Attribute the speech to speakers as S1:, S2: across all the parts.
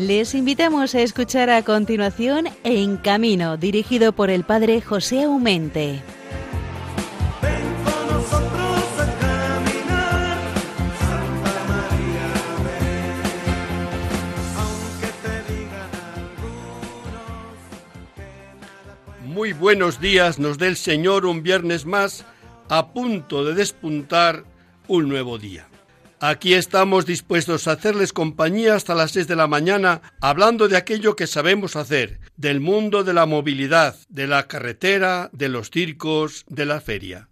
S1: Les invitamos a escuchar a continuación En Camino, dirigido por el padre José Aumente.
S2: Muy buenos días, nos dé el Señor un viernes más a punto de despuntar un nuevo día. Aquí estamos dispuestos a hacerles compañía hasta las seis de la mañana, hablando de aquello que sabemos hacer, del mundo de la movilidad, de la carretera, de los circos, de la feria.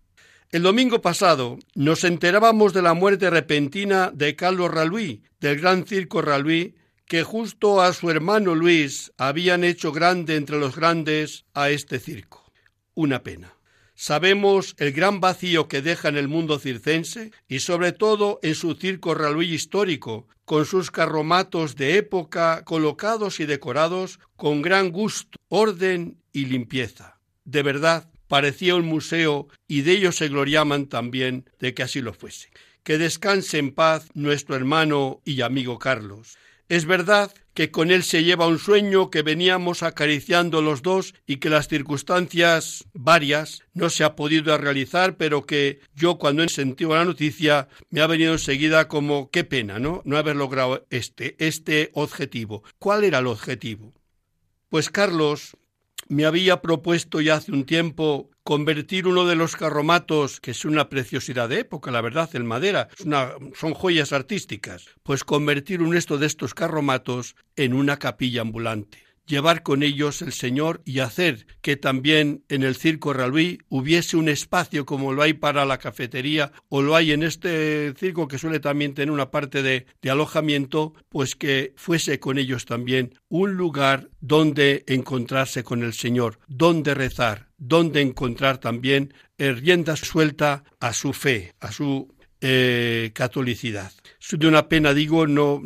S2: El domingo pasado nos enterábamos de la muerte repentina de Carlos Raluí, del gran circo Raluí, que justo a su hermano Luis habían hecho grande entre los grandes a este circo. Una pena. Sabemos el gran vacío que deja en el mundo circense y sobre todo en su circo Raluí histórico, con sus carromatos de época colocados y decorados con gran gusto, orden y limpieza. De verdad, parecía un museo y de ellos se gloriaban también de que así lo fuese. Que descanse en paz nuestro hermano y amigo Carlos. Es verdad que con él se lleva un sueño que veníamos acariciando los dos y que las circunstancias varias no se ha podido realizar, pero que yo cuando he sentido la noticia me ha venido enseguida como qué pena, ¿no? No haber logrado este, este objetivo. ¿Cuál era el objetivo? Pues Carlos me había propuesto ya hace un tiempo convertir uno de los carromatos, que es una preciosidad de época, la verdad, en madera, son joyas artísticas, pues convertir un esto de estos carromatos en una capilla ambulante llevar con ellos el Señor y hacer que también en el Circo Raluí hubiese un espacio como lo hay para la cafetería o lo hay en este circo que suele también tener una parte de, de alojamiento, pues que fuese con ellos también un lugar donde encontrarse con el Señor, donde rezar, donde encontrar también rienda suelta a su fe, a su eh, catolicidad. De una pena, digo, no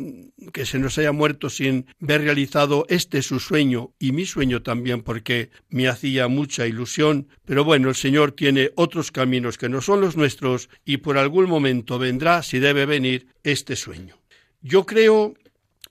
S2: que se nos haya muerto sin ver realizado este su sueño y mi sueño también, porque me hacía mucha ilusión. Pero bueno, el Señor tiene otros caminos que no son los nuestros y por algún momento vendrá, si debe venir, este sueño. Yo creo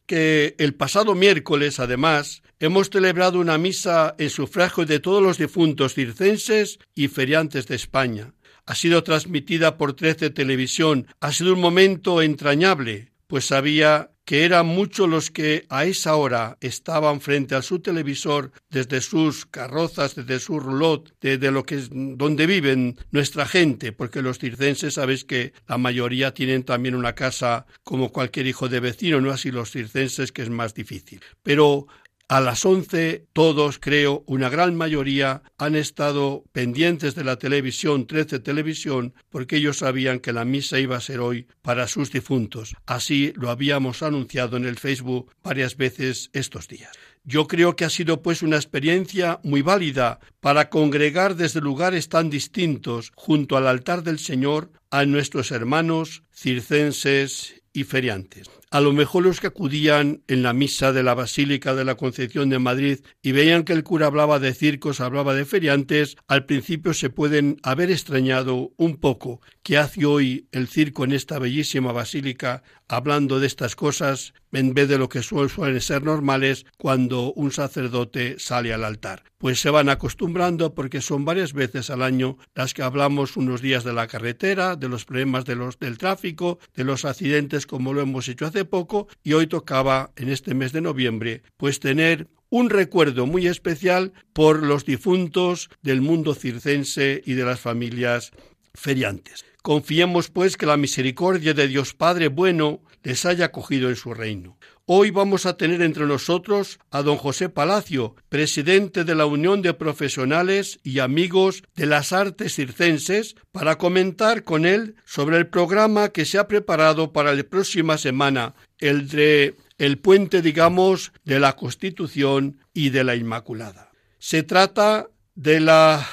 S2: que el pasado miércoles, además, hemos celebrado una misa en sufragio de todos los difuntos circenses y feriantes de España ha sido transmitida por Trece Televisión. Ha sido un momento entrañable, pues sabía que eran muchos los que a esa hora estaban frente a su televisor desde sus carrozas, desde su roulotte, desde lo que es donde viven nuestra gente, porque los circenses sabéis que la mayoría tienen también una casa como cualquier hijo de vecino, no así los circenses que es más difícil. Pero a las once todos, creo, una gran mayoría han estado pendientes de la televisión, 13 televisión, porque ellos sabían que la misa iba a ser hoy para sus difuntos. Así lo habíamos anunciado en el Facebook varias veces estos días. Yo creo que ha sido pues una experiencia muy válida para congregar desde lugares tan distintos junto al altar del Señor a nuestros hermanos circenses y feriantes. A lo mejor los que acudían en la misa de la Basílica de la Concepción de Madrid y veían que el cura hablaba de circos, hablaba de feriantes, al principio se pueden haber extrañado un poco que hace hoy el circo en esta bellísima basílica hablando de estas cosas en vez de lo que suelen ser normales cuando un sacerdote sale al altar. Pues se van acostumbrando porque son varias veces al año las que hablamos unos días de la carretera, de los problemas de los, del tráfico, de los accidentes como lo hemos hecho hace poco y hoy tocaba en este mes de noviembre pues tener un recuerdo muy especial por los difuntos del mundo circense y de las familias feriantes. Confiemos, pues, que la misericordia de Dios Padre bueno les haya acogido en su reino. Hoy vamos a tener entre nosotros a don José Palacio, presidente de la Unión de Profesionales y Amigos de las Artes Circenses, para comentar con él sobre el programa que se ha preparado para la próxima semana, el de el puente, digamos, de la Constitución y de la Inmaculada. Se trata de la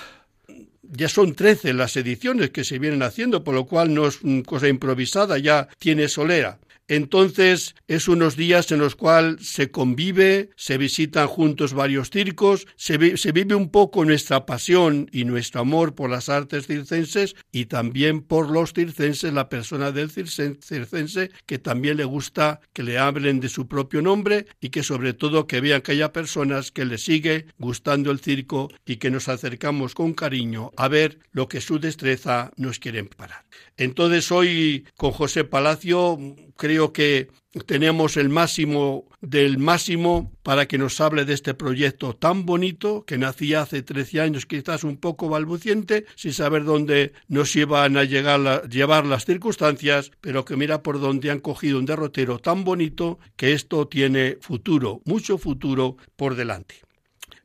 S2: ya son trece las ediciones que se vienen haciendo, por lo cual no es cosa improvisada, ya tiene solera. Entonces es unos días en los cuales se convive, se visitan juntos varios circos, se, vive un poco nuestra pasión y nuestro amor por las artes circenses y también por los circenses, la persona del circense que también le gusta que le hablen de su propio nombre y que sobre todo que vean que haya personas que le sigue gustando el circo y que nos acercamos con cariño a ver lo que su destreza nos quiere parar. Entonces hoy con José Palacio creo que tenemos el máximo del máximo para que nos hable de este proyecto tan bonito que nacía hace 13 años, quizás un poco balbuciente, sin saber dónde nos iban a llegar llevar las circunstancias, pero que mira por dónde han cogido un derrotero tan bonito que esto tiene futuro, mucho futuro por delante.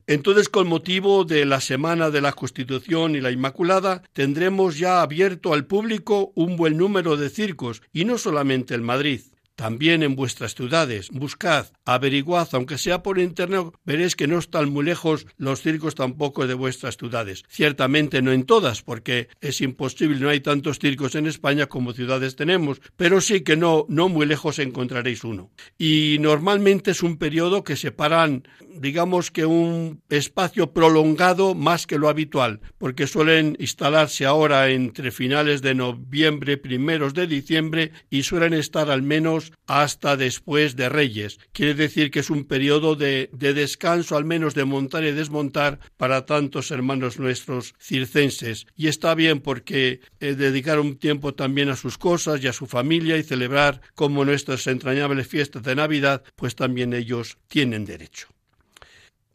S2: Entonces, con motivo de la Semana de la Constitución y la Inmaculada, tendremos ya abierto al público un buen número de circos, y no solamente en Madrid. También en vuestras ciudades, buscad, averiguad, aunque sea por internet, veréis que no están muy lejos los circos tampoco de vuestras ciudades. Ciertamente no en todas, porque es imposible, no hay tantos circos en España como ciudades tenemos, pero sí que no, no muy lejos encontraréis uno. Y normalmente es un periodo que separan, digamos que un espacio prolongado más que lo habitual, porque suelen instalarse ahora entre finales de noviembre, primeros de diciembre y suelen estar al menos hasta después de Reyes. Quiere decir que es un periodo de, descanso, al menos de montar y desmontar, para tantos hermanos nuestros circenses. Y está bien porque eh, dedicar un tiempo también a sus cosas y a su familia y celebrar como nuestras entrañables fiestas de Navidad, pues también ellos tienen derecho.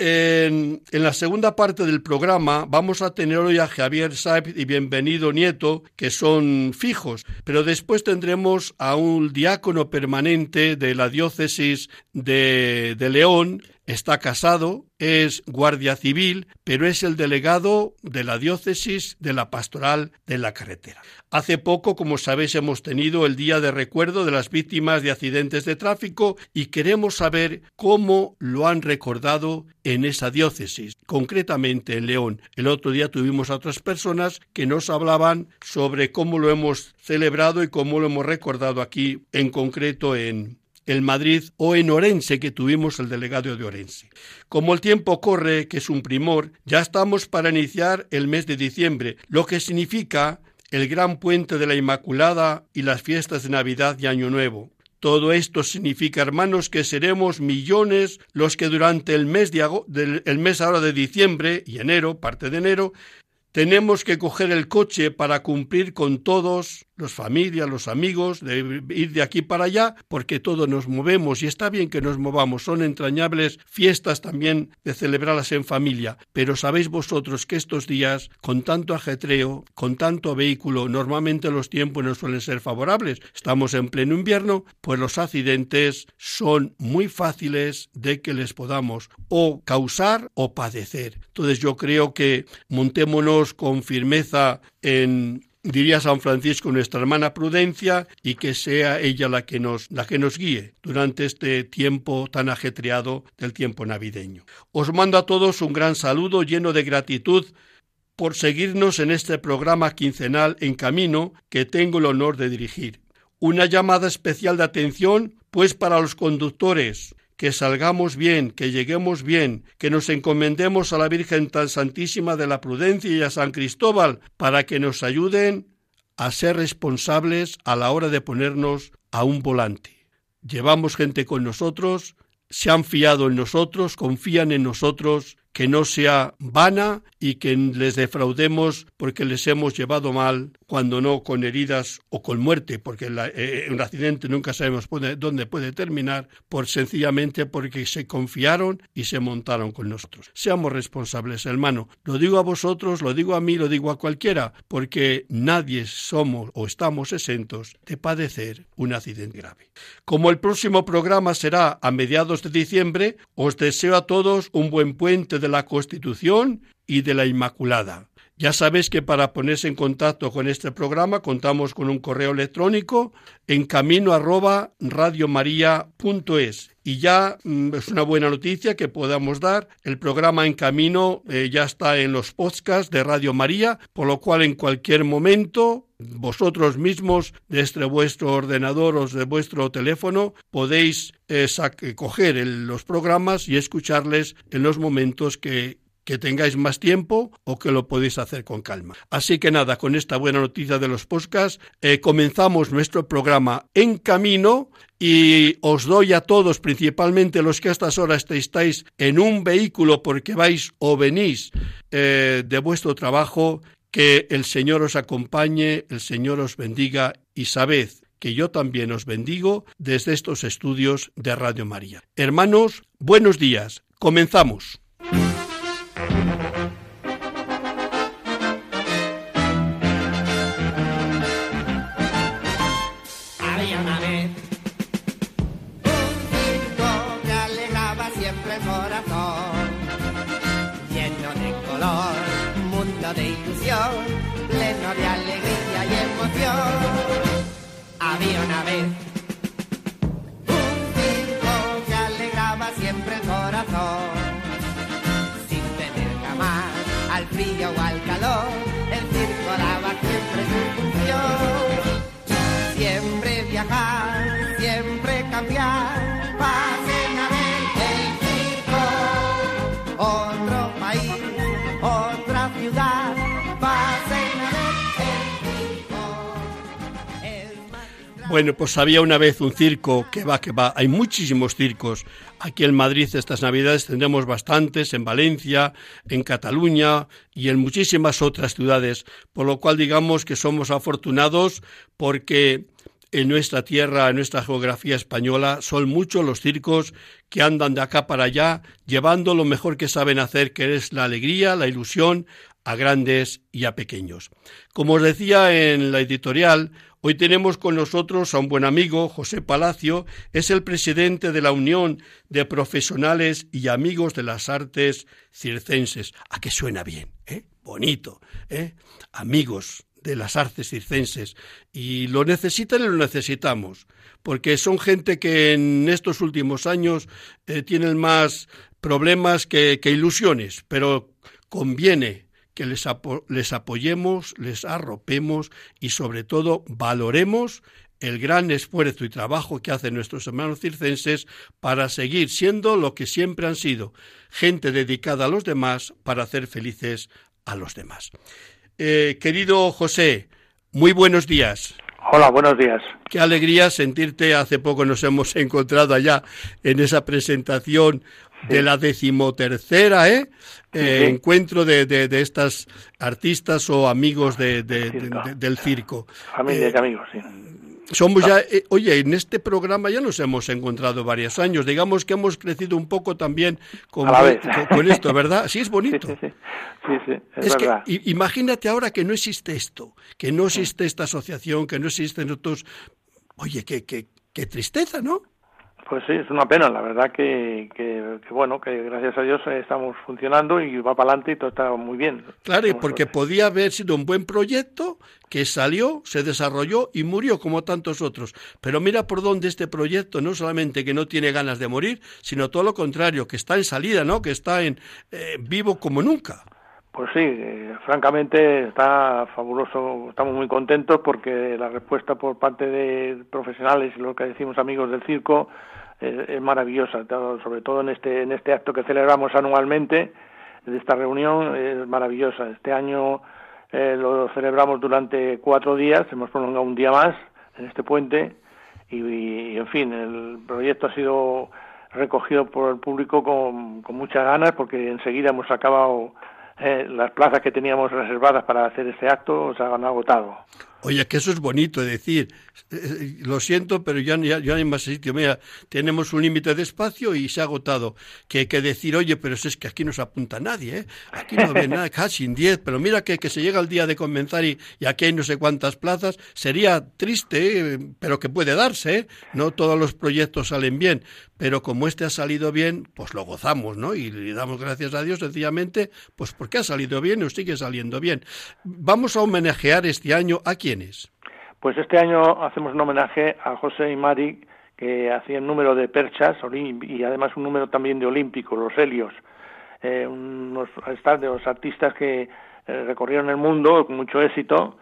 S2: En, la segunda parte del programa vamos a tener hoy a Javier Saib y Bienvenido Nieto, que son fijos, pero después tendremos a un diácono permanente de la diócesis de, de León, Está casado, es guardia civil, pero es el delegado de la diócesis de la pastoral de la carretera. Hace poco, como sabéis, hemos tenido el día de recuerdo de las víctimas de accidentes de tráfico y queremos saber cómo lo han recordado en esa diócesis, concretamente en León. El otro día tuvimos a otras personas que nos hablaban sobre cómo lo hemos celebrado y cómo lo hemos recordado aquí, en concreto en, el Madrid o en Orense, que tuvimos el delegado de Orense. Como el tiempo corre, que es un primor, ya estamos para iniciar el mes de diciembre, lo que significa el gran puente de la Inmaculada y las fiestas de Navidad y Año Nuevo. Todo esto significa, hermanos, que seremos millones los que durante el mes, de, el mes ahora de diciembre y enero, parte de enero, tenemos que coger el coche para cumplir con todos los familias, los amigos, de ir de aquí para allá, porque todos nos movemos y está bien que nos movamos. Son entrañables fiestas también de celebrarlas en familia. Pero sabéis vosotros que estos días, con tanto ajetreo, con tanto vehículo, normalmente los tiempos no suelen ser favorables. Estamos en pleno invierno, pues los accidentes son muy fáciles de que les podamos o causar o padecer. Entonces yo creo que montémonos con firmeza en diría San Francisco, nuestra hermana Prudencia, y que sea ella la que nos, la que nos guíe durante este tiempo tan ajetreado del tiempo navideño. Os mando a todos un gran saludo lleno de gratitud por seguirnos en este programa quincenal en camino que tengo el honor de dirigir. Una llamada especial de atención, pues para los conductores, que salgamos bien, que lleguemos bien, que nos encomendemos a la Virgen tan Santísima de la Prudencia y a San Cristóbal para que nos ayuden a ser responsables a la hora de ponernos a un volante. Llevamos gente con nosotros, se han fiado en nosotros, confían en nosotros que no sea vana y que les defraudemos porque les hemos llevado mal, cuando no con heridas o con muerte, porque eh, un accidente nunca sabemos dónde puede terminar, por sencillamente porque se confiaron y se montaron con nosotros. Seamos responsables, hermano. Lo digo a vosotros, lo digo a mí, lo digo a cualquiera, porque nadie somos o estamos exentos de padecer un accidente grave. Como el próximo programa será a mediados de diciembre, os deseo a todos un buen puente de la Constitución y de la Inmaculada. Ya sabéis que para ponerse en contacto con este programa contamos con un correo electrónico en camino arroba Y ya mm, es una buena noticia que podamos dar. El programa en camino eh, ya está en los podcasts de Radio María, por lo cual en cualquier momento vosotros mismos desde vuestro ordenador o de vuestro teléfono podéis eh, coger los programas y escucharles en los momentos que que tengáis más tiempo o que lo podéis hacer con calma. Así que nada, con esta buena noticia de los podcasts, eh, comenzamos nuestro programa en camino y os doy a todos, principalmente los que a estas horas estáis en un vehículo porque vais o venís eh, de vuestro trabajo, que el Señor os acompañe, el Señor os bendiga y sabed que yo también os bendigo desde estos estudios de Radio María. Hermanos, buenos días. Comenzamos. Bueno, pues había una vez un circo que va, que va. Hay muchísimos circos. Aquí en Madrid estas Navidades tendremos bastantes, en Valencia, en Cataluña y en muchísimas otras ciudades. Por lo cual digamos que somos afortunados porque en nuestra tierra, en nuestra geografía española, son muchos los circos que andan de acá para allá, llevando lo mejor que saben hacer, que es la alegría, la ilusión, a grandes y a pequeños. Como os decía en la editorial, Hoy tenemos con nosotros a un buen amigo, José Palacio, es el presidente de la Unión de Profesionales y Amigos de las Artes Circenses. ¿A qué suena bien? ¿Eh? Bonito, ¿eh? Amigos de las artes circenses. Y lo necesitan y lo necesitamos, porque son gente que en estos últimos años eh, tienen más problemas que ilusiones, pero conviene que les, les apoyemos, les arropemos y sobre todo valoremos el gran esfuerzo y trabajo que hacen nuestros hermanos circenses para seguir siendo lo que siempre han sido, gente dedicada a los demás para hacer felices a los demás. Eh, querido José, muy buenos días.
S3: Hola, buenos días.
S2: Qué alegría sentirte. Hace poco nos hemos encontrado allá en esa presentación de la decimotercera ¿eh? eh encuentro de, de, estas artistas o amigos de, del circo.
S3: Familia eh, amigos, sí.
S2: Somos ya, eh, oye, en este programa ya nos hemos encontrado varios años. Digamos que hemos crecido un poco también con, con, esto, ¿verdad? Sí, es bonito.
S3: Sí, sí, sí.
S2: es, que imagínate ahora que no existe esto, que no existe esta asociación, que no existen otros. Oye, qué, qué, qué tristeza, ¿no?
S3: Pues sí, es una pena, la verdad que, que, bueno, que gracias a Dios estamos funcionando y va para adelante y todo está muy bien.
S2: Claro, y porque podía haber sido un buen proyecto que salió, se desarrolló y murió como tantos otros. Pero mira por dónde este proyecto no solamente que no tiene ganas de morir, sino todo lo contrario, que está en salida, ¿no? Que está en eh, vivo como nunca.
S3: Pues sí, eh, francamente está fabuloso, estamos muy contentos porque la respuesta por parte de profesionales y lo que decimos amigos del circo es, maravillosa, sobre todo en este, en este acto que celebramos anualmente, de esta reunión, es maravillosa. Este año eh, lo celebramos durante cuatro días, hemos prolongado un día más en este puente y, en fin, el proyecto ha sido recogido por el público con, con muchas ganas porque enseguida hemos acabado eh, las plazas que teníamos reservadas para hacer este acto se han agotado.
S2: Oye, que eso es bonito, decir, eh, lo siento, pero ya, ya, ya, hay más sitio. Mira, tenemos un límite de espacio y se ha agotado. Que, que decir, oye, pero es que aquí no se apunta nadie, ¿eh? Aquí no ve nada, casi en diez, pero mira que, que se llega el día de comenzar y, y, aquí hay no sé cuántas plazas. Sería triste, pero que puede darse, ¿eh? No todos los proyectos salen bien, pero como este ha salido bien, pues lo gozamos, ¿no? Y le damos gracias a Dios sencillamente, pues porque ha salido bien o sigue saliendo bien. Vamos a homenajear este año a
S3: Pues este año hacemos un homenaje a José y Mari, que hacían número de perchas y además un número también de olímpicos, los helios. Eh, unos de los artistas que eh, recorrieron el mundo con mucho éxito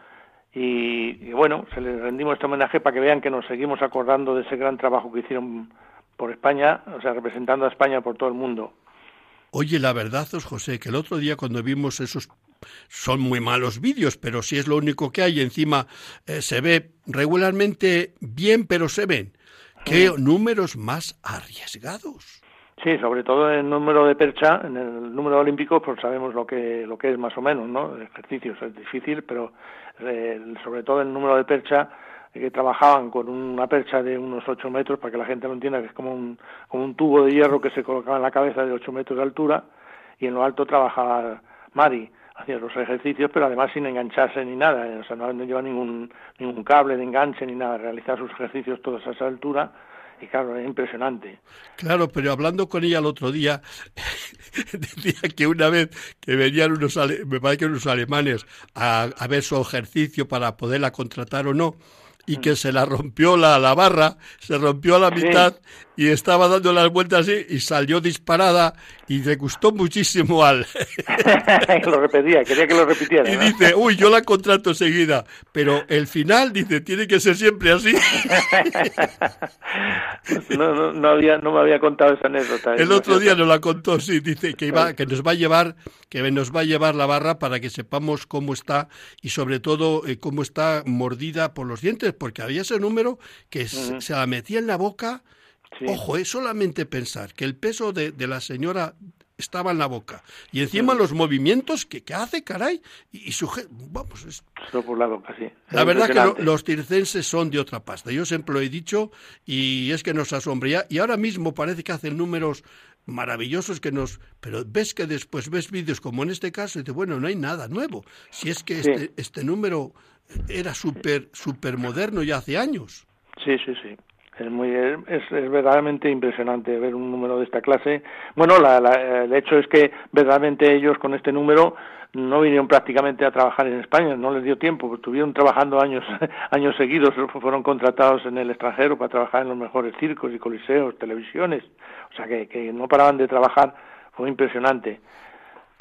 S3: y, bueno, se les rendimos este homenaje para que vean que nos seguimos acordando de ese gran trabajo que hicieron por España, o sea, representando a España por todo el mundo.
S2: Oye, la verdad es, José, que el otro día cuando vimos esos son muy malos vídeos, pero si es lo único que hay, encima eh, se ve regularmente bien, pero se ven. ¿Qué números más arriesgados?
S3: Sí, sobre todo en el número de percha, en el número olímpico, pues sabemos lo que lo que es más o menos, ¿no? Ejercicios es difícil, pero eh, sobre todo el número de percha eh, que trabajaban con una percha de unos 8 metros, para que la gente lo entienda, que es como un, como un tubo de hierro que se colocaba en la cabeza de 8 metros de altura, y en lo alto trabajaba Mari, hacía los ejercicios, pero además sin engancharse ni nada, o sea, no, no lleva ningún, ningún cable de enganche ni nada, realizar sus ejercicios todos a esa altura, y claro, es impresionante.
S2: Claro, pero hablando con ella el otro día, decía que una vez que venían unos, me parece que unos alemanes a, a ver su ejercicio para poderla contratar o no, y que se la rompió la, la barra, se rompió a la mitad y estaba dando las vueltas así y salió disparada y le gustó muchísimo al...
S3: lo repetía, quería que lo repitiera.
S2: Y dice, uy, yo la contrato seguida, pero el final, dice, tiene que ser siempre así.
S3: no, no, no, había, no me había contado esa anécdota.
S2: El otro día nos la contó, sí, dice que, iba, que nos va a llevar que nos va a llevar la barra para que sepamos cómo está y sobre todo eh, cómo está mordida por los dientes, porque había ese número que se la metía en la boca. Ojo, es solamente pensar que el peso de, de la señora estaba en la boca. Y encima los movimientos que, que, hace, caray, y, su... Vamos, es...
S3: por la boca, sí.
S2: La verdad que los circenses son de otra pasta. Yo siempre lo he dicho y es que nos asombría. Y ahora mismo parece que hacen números maravillosos que nos... Pero ves que después ves vídeos como en este caso y dices, bueno, no hay nada nuevo. Si es que este, este número era súper super moderno ya hace años.
S3: Sí, sí, sí. Es, muy, es, verdaderamente impresionante ver un número de esta clase. Bueno, la, el hecho es que verdaderamente ellos con este número no vinieron prácticamente a trabajar en España, no les dio tiempo, estuvieron trabajando años, años seguidos, fueron contratados en el extranjero para trabajar en los mejores circos y coliseos, televisiones, o sea que, que no paraban de trabajar, fue impresionante.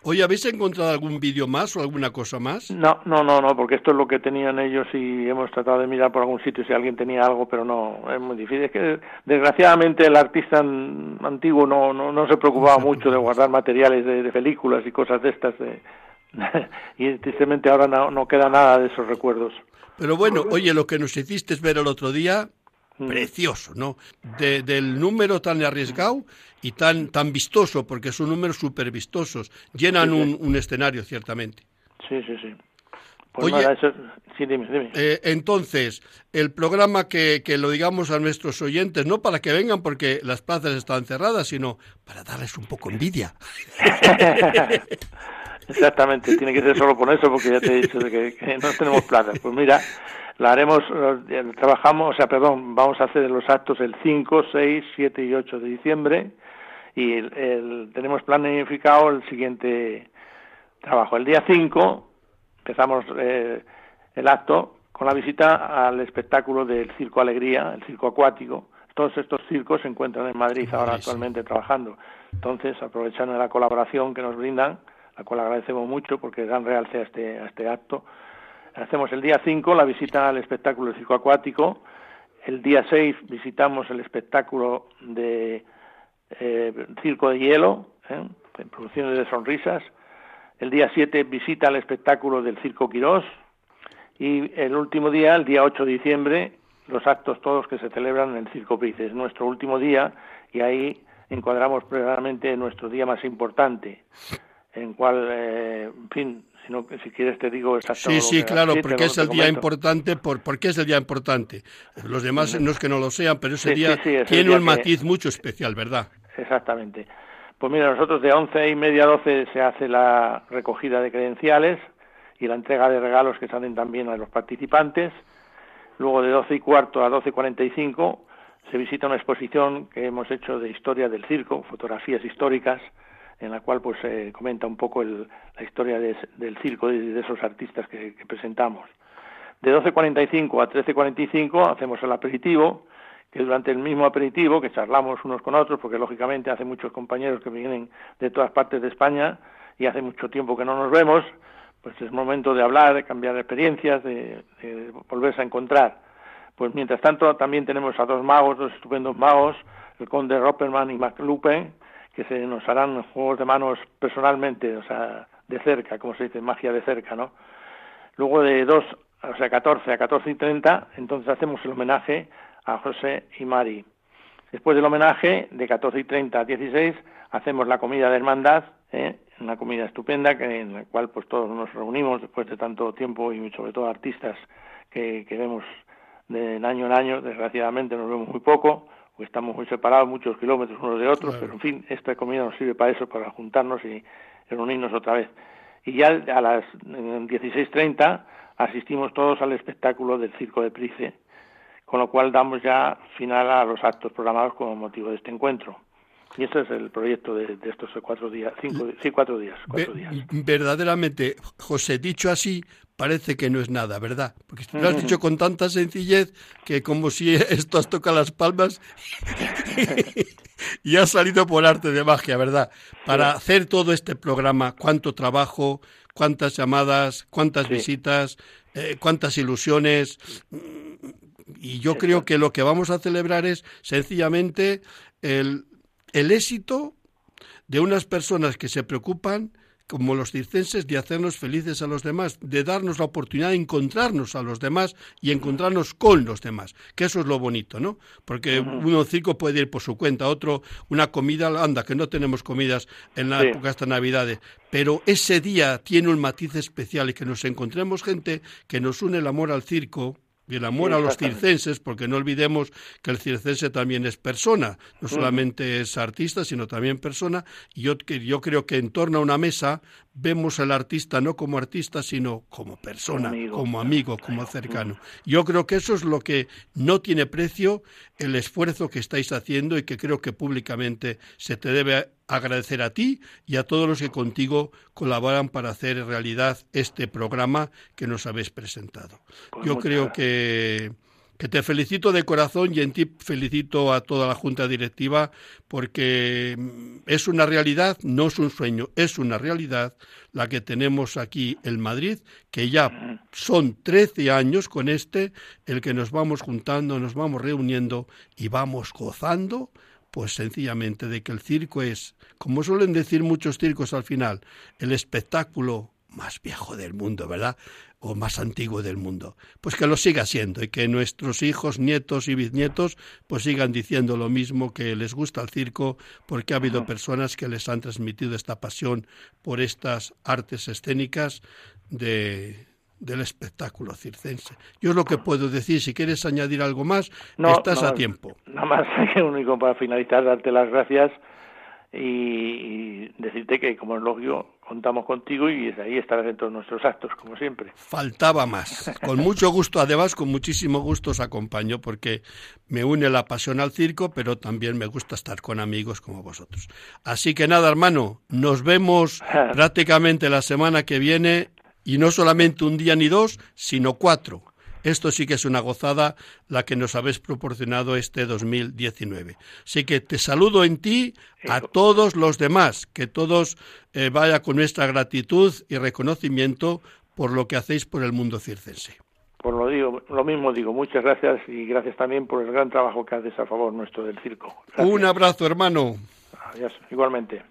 S2: Oye, ¿habéis encontrado algún vídeo más o alguna cosa más?
S3: No, no, no, no, porque esto es lo que tenían ellos y hemos tratado de mirar por algún sitio si alguien tenía algo, pero no, es muy difícil. Es que desgraciadamente el artista antiguo no, no, no se preocupaba mucho de guardar materiales de, películas y cosas de estas, y tristemente ahora no, no queda nada de esos recuerdos.
S2: Pero bueno, oye, lo que nos hiciste ver el otro día. Precioso, ¿no? del número tan arriesgado y tan, tan vistoso, porque son números súper vistosos, llenan Un, escenario, ciertamente.
S3: Sí, sí, sí.
S2: Pues Oye, sí, dime, dime. Eh, entonces, el programa que, que lo digamos a nuestros oyentes, no para que vengan porque las plazas están cerradas, sino para darles un poco envidia.
S3: Exactamente, tiene que ser solo por eso, porque ya te he dicho que, que no tenemos plazas. Pues mira, la haremos, eh, trabajamos, o sea, perdón, vamos a hacer los actos el 5, 6, 7 y 8 de diciembre y el, tenemos planificado el siguiente trabajo. El día 5 empezamos eh, el acto con la visita al espectáculo del Circo Alegría, el circo acuático. Todos estos circos se encuentran en Madrid ahora actualmente trabajando. Entonces, aprovechando la colaboración que nos brindan, la cual agradecemos mucho porque dan realce a este, a este acto, Hacemos el día 5 la visita al espectáculo del circo acuático. El día 6 visitamos el espectáculo de eh, circo de hielo, ¿eh? en producciones de sonrisas. El día 7 visita al espectáculo del circo Quirós. Y el último día, el día 8 de diciembre, los actos todos que se celebran en el Circo Price. Es nuestro último día y ahí encuadramos precisamente nuestro día más importante, en cual, eh, en fin, si quieres te digo
S2: exactamente. Sí, sí, claro, porque es el día importante. Por, qué es el día importante? Los demás no es que no lo sean, pero ese día tiene un matiz mucho especial, ¿verdad?
S3: Exactamente. Pues mira, nosotros de once y media a doce se hace la recogida de credenciales y la entrega de regalos que salen también a los participantes. Luego de doce y cuarto a doce cuarenta y cinco se visita una exposición que hemos hecho de historia del circo, fotografías históricas, en la cual pues se comenta un poco la historia del circo y de, esos artistas que, presentamos. De 12.45 a 13.45 hacemos el aperitivo, que durante el mismo aperitivo, que charlamos unos con otros, porque lógicamente hace muchos compañeros que vienen de todas partes de España y hace mucho tiempo que no nos vemos, pues es momento de hablar, de cambiar experiencias, de, volverse a encontrar. Pues mientras tanto también tenemos a dos magos, dos estupendos magos, el conde Ropperman y MacLupe, que se nos harán juegos de manos personalmente, o sea, de cerca, como se dice, magia de cerca, ¿no? Luego de dos, o sea, 14 a 14 y 30, entonces hacemos el homenaje a José y Mari. Después del homenaje, de 14 y 30 a 16, hacemos la comida de hermandad, ¿eh? una comida estupenda que, en la cual pues todos nos reunimos después de tanto tiempo y sobre todo artistas que, que vemos de año en año, desgraciadamente nos vemos muy poco, estamos muy separados, muchos kilómetros unos de otros, pero en fin, esta comida nos sirve para eso, para juntarnos y reunirnos otra vez. Y ya a las 16.30 asistimos todos al espectáculo del Circo de Price, con lo cual damos ya final a los actos programados como motivo de este encuentro. Y ese es el proyecto de, estos cuatro días, cinco, sí, cuatro días, cuatro días.
S2: Verdaderamente, José, dicho así, parece que no es nada, ¿verdad? Porque lo has dicho con tanta sencillez que como si esto has tocado las palmas y ha salido por arte de magia, ¿verdad? Para hacer todo este programa, cuánto trabajo, cuántas llamadas, cuántas visitas, eh, cuántas ilusiones. Y yo creo que lo que vamos a celebrar es sencillamente el el éxito de unas personas que se preocupan como los circenses, de hacernos felices a los demás, de darnos la oportunidad de encontrarnos a los demás y encontrarnos con los demás, que eso es lo bonito, ¿no? Porque uno circo puede ir por su cuenta, otro una comida, anda, que no tenemos comidas en la época de Navidades, pero ese día tiene un matiz especial y que nos encontremos gente que nos une el amor al circo, el amor a los circenses, porque no olvidemos que el circense también es persona, no solamente es artista, sino también persona, y yo, yo creo que en torno a una mesa vemos al artista no como artista, sino como persona, como amigo, como, cercano. Yo creo que eso es lo que no tiene precio el esfuerzo que estáis haciendo y que creo que públicamente se te debe agradecer a ti y a todos los que contigo colaboran para hacer realidad este programa que nos habéis presentado. Pues Yo creo que, que te felicito de corazón y en ti felicito a toda la Junta Directiva porque es una realidad, no es un sueño, es una realidad la que tenemos aquí en Madrid, que ya son 13 años con este, el que nos vamos juntando, nos vamos reuniendo y vamos gozando pues sencillamente de que el circo es, como suelen decir muchos circos al final, el espectáculo más viejo del mundo, ¿verdad? O más antiguo del mundo. Pues que lo siga siendo y que nuestros hijos, nietos y bisnietos pues sigan diciendo lo mismo que les gusta el circo porque ha habido personas que les han transmitido esta pasión por estas artes escénicas de, del espectáculo circense. Yo es lo que puedo decir. Si quieres añadir algo más, estás a tiempo.
S3: Nada más, único para finalizar, darte las gracias y, decirte que, como es lógico, contamos contigo y desde ahí estarás en todos nuestros actos, como siempre.
S2: Faltaba más. Con mucho gusto, además, con muchísimo gusto os acompaño porque me une la pasión al circo, pero también me gusta estar con amigos como vosotros. Así que nada, hermano, nos vemos prácticamente la semana que viene y no solamente un día ni dos, sino cuatro. Esto sí que es una gozada la que nos habéis proporcionado este 2019. Así que te saludo en ti a todos los demás, que todos eh, vaya con nuestra gratitud y reconocimiento por lo que hacéis por el mundo circense.
S3: Por lo digo, lo mismo digo, muchas gracias y gracias también por el gran trabajo que haces a favor nuestro del circo.
S2: Un abrazo, hermano.
S3: Adiós, igualmente.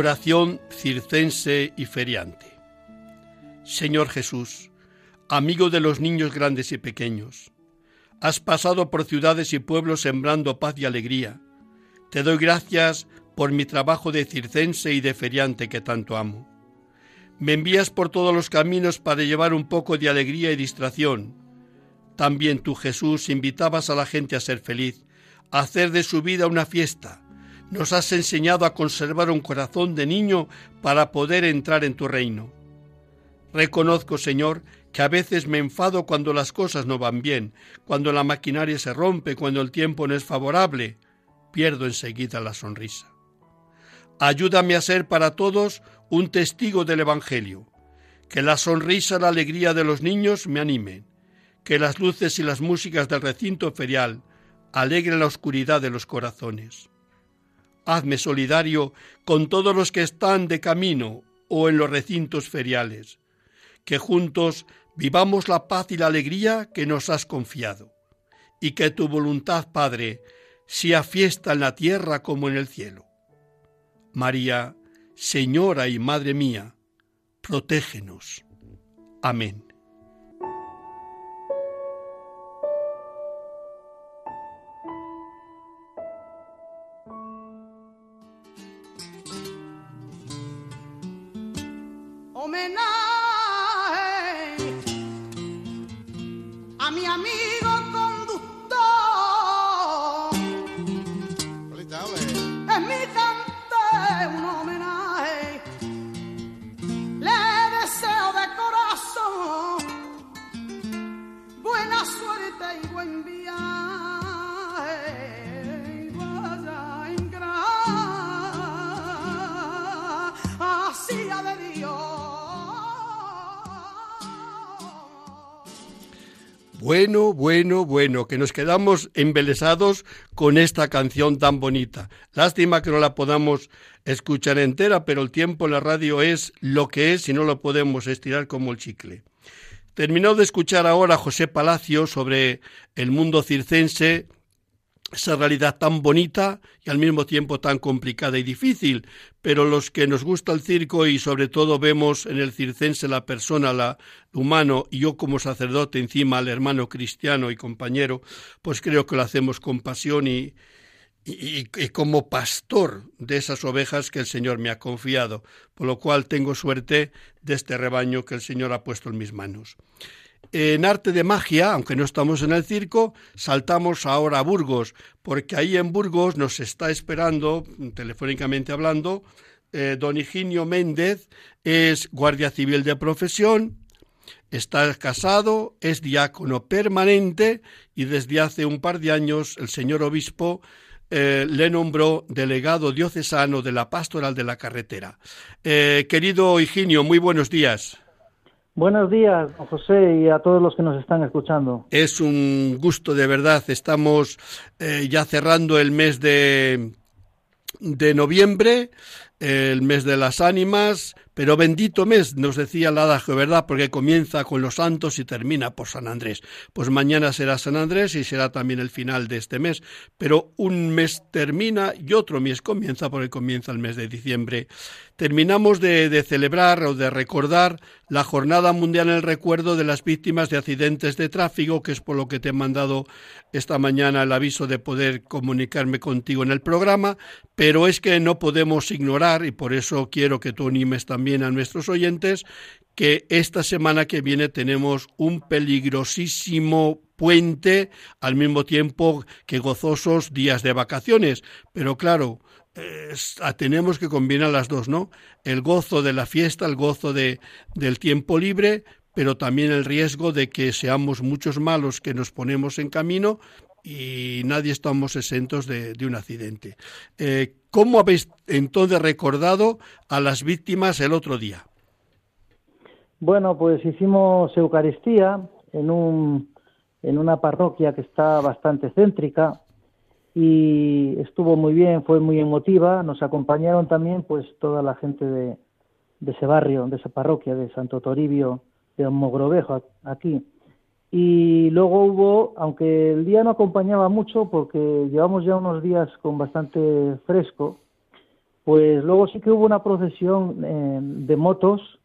S2: Oración circense y feriante. Señor Jesús, amigo de los niños grandes y pequeños, has pasado por ciudades y pueblos sembrando paz y alegría. Te doy gracias por mi trabajo de circense y de feriante que tanto amo. Me envías por todos los caminos para llevar un poco de alegría y distracción. También tú, Jesús, invitabas a la gente a ser feliz, a hacer de su vida una fiesta, nos has enseñado a conservar un corazón de niño para poder entrar en tu reino. Reconozco, Señor, que a veces me enfado cuando las cosas no van bien, cuando la maquinaria se rompe, cuando el tiempo no es favorable, pierdo enseguida la sonrisa. Ayúdame a ser para todos un testigo del Evangelio, que la sonrisa y la alegría de los niños me animen, que las luces y las músicas del recinto ferial alegren la oscuridad de los corazones. Hazme solidario con todos los que están de camino o en los recintos feriales, que juntos vivamos la paz y la alegría que nos has confiado, y que tu voluntad, Padre, sea fiesta en la tierra como en el cielo. María, Señora y Madre mía, protégenos. Amén. Bueno, bueno, bueno, que nos quedamos embelesados con esta canción tan bonita. Lástima que no la podamos escuchar entera, pero el tiempo en la radio es lo que es y no lo podemos estirar como el chicle. Terminó de escuchar ahora José Palacio sobre el mundo circense, esa realidad tan bonita y al mismo tiempo tan complicada y difícil, pero los que nos gusta el circo y sobre todo vemos en el circense la persona, la humano, y yo como sacerdote encima al hermano cristiano y compañero, pues creo que lo hacemos con pasión y, y, y, como pastor de esas ovejas que el Señor me ha confiado, por lo cual tengo suerte de este rebaño que el Señor ha puesto en mis manos. En arte de magia, aunque no estamos en el circo, saltamos ahora a Burgos, porque ahí en Burgos nos está esperando, telefónicamente hablando, eh, don Higinio Méndez, es guardia civil de profesión, está casado, es diácono permanente y desde hace un par de años el señor obispo eh, le nombró delegado diocesano de la pastoral de la carretera. Eh, querido Higinio, muy buenos días.
S4: Buenos días, José, y a todos los que nos están escuchando.
S2: Es un gusto de verdad. Estamos eh, ya cerrando el mes de, de noviembre, el mes de las ánimas, pero bendito mes, nos decía el adagio, ¿verdad? Porque comienza con los santos y termina por San Andrés. Pues mañana será San Andrés y será también el final de este mes. Pero un mes termina y otro mes comienza porque comienza el mes de diciembre. Terminamos de, de celebrar o de recordar la Jornada Mundial en el Recuerdo de las Víctimas de Accidentes de Tráfico, que es por lo que te he mandado esta mañana el aviso de poder comunicarme contigo en el programa, pero es que no podemos ignorar, y por eso quiero que tú animes también a nuestros oyentes que esta semana que viene tenemos un peligrosísimo puente al mismo tiempo que gozosos días de vacaciones. Pero claro, tenemos que combinar las dos, ¿no? El gozo de la fiesta, el gozo de, del tiempo libre, pero también el riesgo de que seamos muchos malos que nos ponemos en camino y nadie estamos exentos de, un accidente. Eh, ¿Cómo habéis entonces recordado a las víctimas el otro día?
S4: Bueno, pues hicimos Eucaristía en, un, en una parroquia que está bastante céntrica y estuvo muy bien, fue muy emotiva. Nos acompañaron también pues toda la gente de, de ese barrio, de esa parroquia, de Santo Toribio, de Mogrovejo, aquí. Y luego hubo, aunque el día no acompañaba mucho porque llevamos ya unos días con bastante fresco, pues luego sí que hubo una procesión eh, de motos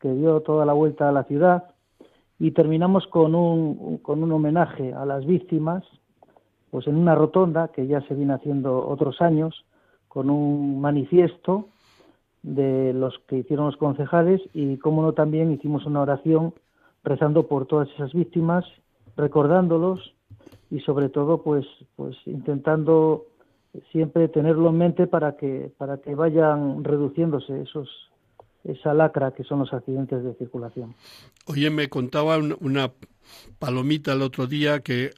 S4: que dio toda la vuelta a la ciudad y terminamos con un, con un homenaje a las víctimas, pues en una rotonda que ya se viene haciendo otros años, con un manifiesto de los que hicieron los concejales y, como no, también hicimos una oración rezando por todas esas víctimas, recordándolos y sobre todo pues pues intentando siempre tenerlo en mente para que para que vayan reduciéndose esos esa lacra que son los accidentes de circulación.
S2: Oye, me contaba una palomita el otro día que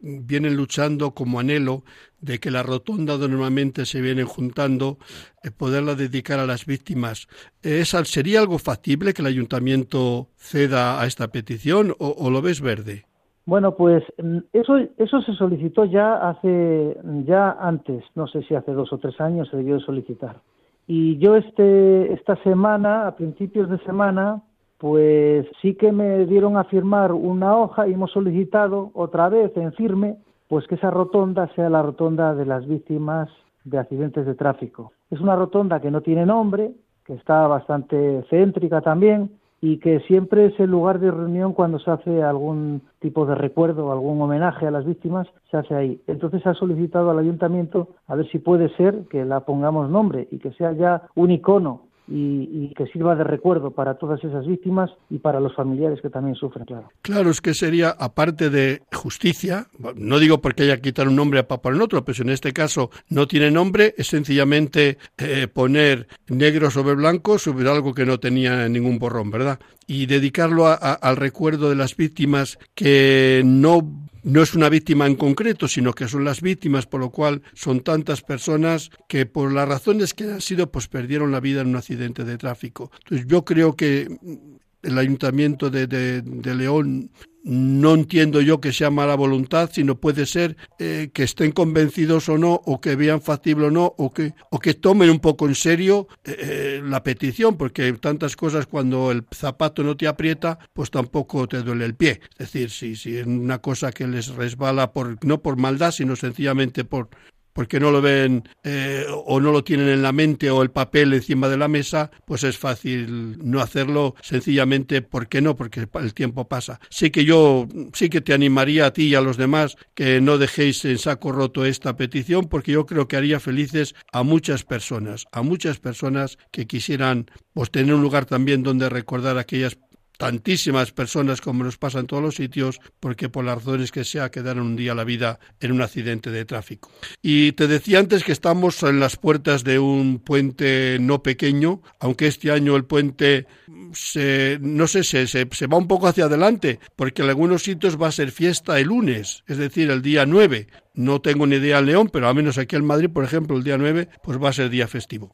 S2: vienen luchando como anhelo de que la rotonda donde normalmente se vienen juntando, eh, poderla dedicar a las víctimas. ¿Sería algo factible que el ayuntamiento ceda a esta petición o, lo ves verde?
S4: Bueno, pues mm, eso, eso se solicitó ya hace, ya antes, no sé si hace dos o tres años se debió solicitar. Y yo este, esta semana, a principios de semana, pues sí que me dieron a firmar una hoja y hemos solicitado otra vez en firme pues que esa rotonda sea la rotonda de las víctimas de accidentes de tráfico. Es una rotonda que no tiene nombre, que está bastante céntrica también y que siempre es el lugar de reunión cuando se hace algún tipo de recuerdo algún homenaje a las víctimas, se hace ahí. Entonces ha solicitado al ayuntamiento a ver si puede ser que la pongamos nombre y que sea ya un icono y, que sirva de recuerdo para todas esas víctimas y para los familiares que también sufren, claro.
S2: Claro, es que sería, aparte de justicia, no digo porque haya que quitar un nombre a papá en otro, pero si en este caso no tiene nombre, es sencillamente eh, poner negro sobre blanco sobre algo que no tenía ningún borrón, ¿verdad? Y dedicarlo al recuerdo de las víctimas que no no es una víctima en concreto, sino que son las víctimas, por lo cual son tantas personas que por las razones que han sido, pues perdieron la vida en un accidente de tráfico. Entonces yo creo que el ayuntamiento de, de León no entiendo yo que sea mala voluntad, sino puede ser eh, que estén convencidos o no, o que vean factible o no, o que, o que tomen un poco en serio eh, eh, la petición, porque tantas cosas cuando el zapato no te aprieta, pues tampoco te duele el pie. Es decir, si, si es una cosa que les resbala por, no por maldad, sino sencillamente por, porque no lo ven eh, o no lo tienen en la mente o el papel encima de la mesa, pues es fácil no hacerlo sencillamente porque no, porque el tiempo pasa. Sí que yo sí que te animaría a ti y a los demás que no dejéis en saco roto esta petición porque yo creo que haría felices a muchas personas, a muchas personas que quisieran pues tener un lugar también donde recordar aquellas tantísimas personas como nos pasa en todos los sitios, porque por las razones que sea quedaron un día la vida en un accidente de tráfico. Y te decía antes que estamos en las puertas de un puente no pequeño, aunque este año el puente se, no sé, se, se, se va un poco hacia adelante, porque en algunos sitios va a ser fiesta el lunes, es decir, el día 9. No tengo ni idea en León, pero al menos aquí en Madrid, por ejemplo, el día 9, pues va a ser día festivo.